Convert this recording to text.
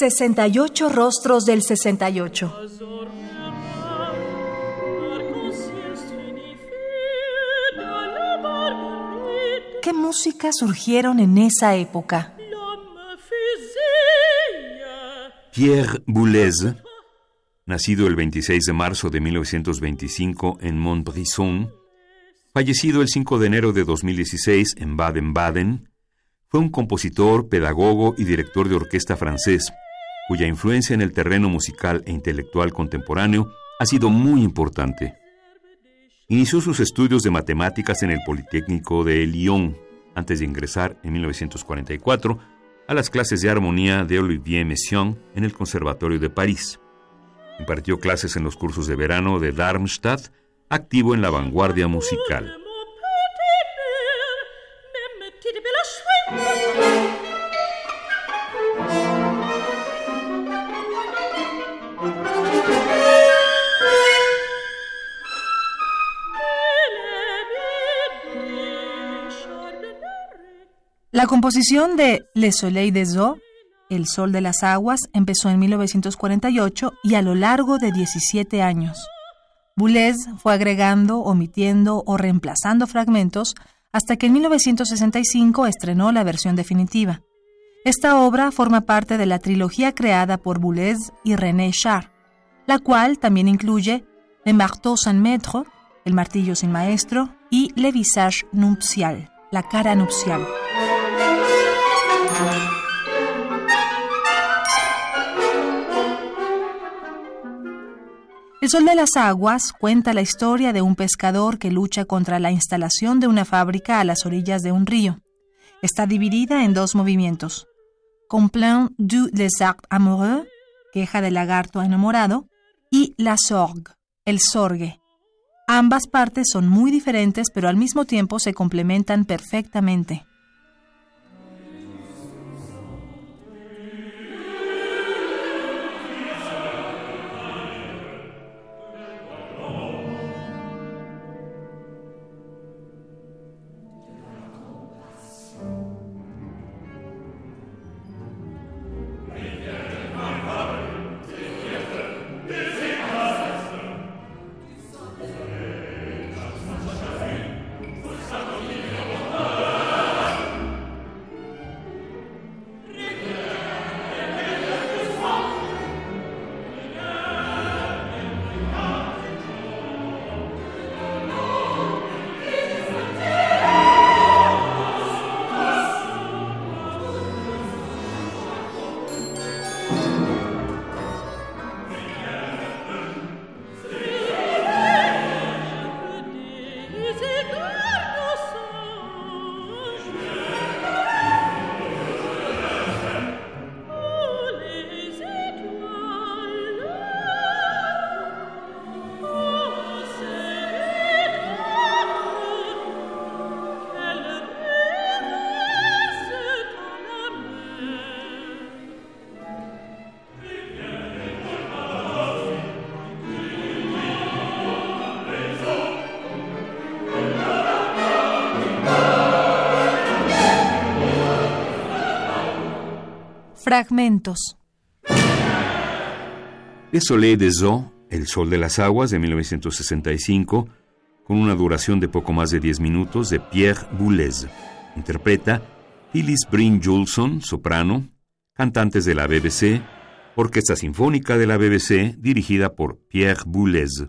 68 rostros del 68. ¿Qué músicas surgieron en esa época? Pierre Boulez, nacido el 26 de marzo de 1925 en Montbrison, fallecido el 5 de enero de 2016 en Baden-Baden, fue un compositor, pedagogo y director de orquesta francés, cuya influencia en el terreno musical e intelectual contemporáneo ha sido muy importante. Inició sus estudios de matemáticas en el Politécnico de Lyon, antes de ingresar en 1944 a las clases de armonía de Olivier Messiaen en el Conservatorio de París. Impartió clases en los cursos de verano de Darmstadt, activo en la vanguardia musical. La composición de Le Soleil des Eaux, El Sol de las Aguas, empezó en 1948 y a lo largo de 17 años. Boulez fue agregando, omitiendo o reemplazando fragmentos hasta que en 1965 estrenó la versión definitiva. Esta obra forma parte de la trilogía creada por Boulez y René Char, la cual también incluye Le Marteau sans Maître, El Martillo sin Maestro, y Le Visage Nuptial, La Cara Nupcial. El Sol de las Aguas cuenta la historia de un pescador que lucha contra la instalación de una fábrica a las orillas de un río. Está dividida en dos movimientos. Complaint du lézard amoureux, queja del lagarto enamorado, y la sorgue, el sorgue. Ambas partes son muy diferentes, pero al mismo tiempo se complementan perfectamente. Fragmentos. Le Soleil des Eaux, El Sol de las Aguas, de 1965, con una duración de poco más de 10 minutos, de Pierre Boulez. Interpreta Phyllis Bryn Julson, soprano, cantantes de la BBC, Orquesta Sinfónica de la BBC, dirigida por Pierre Boulez.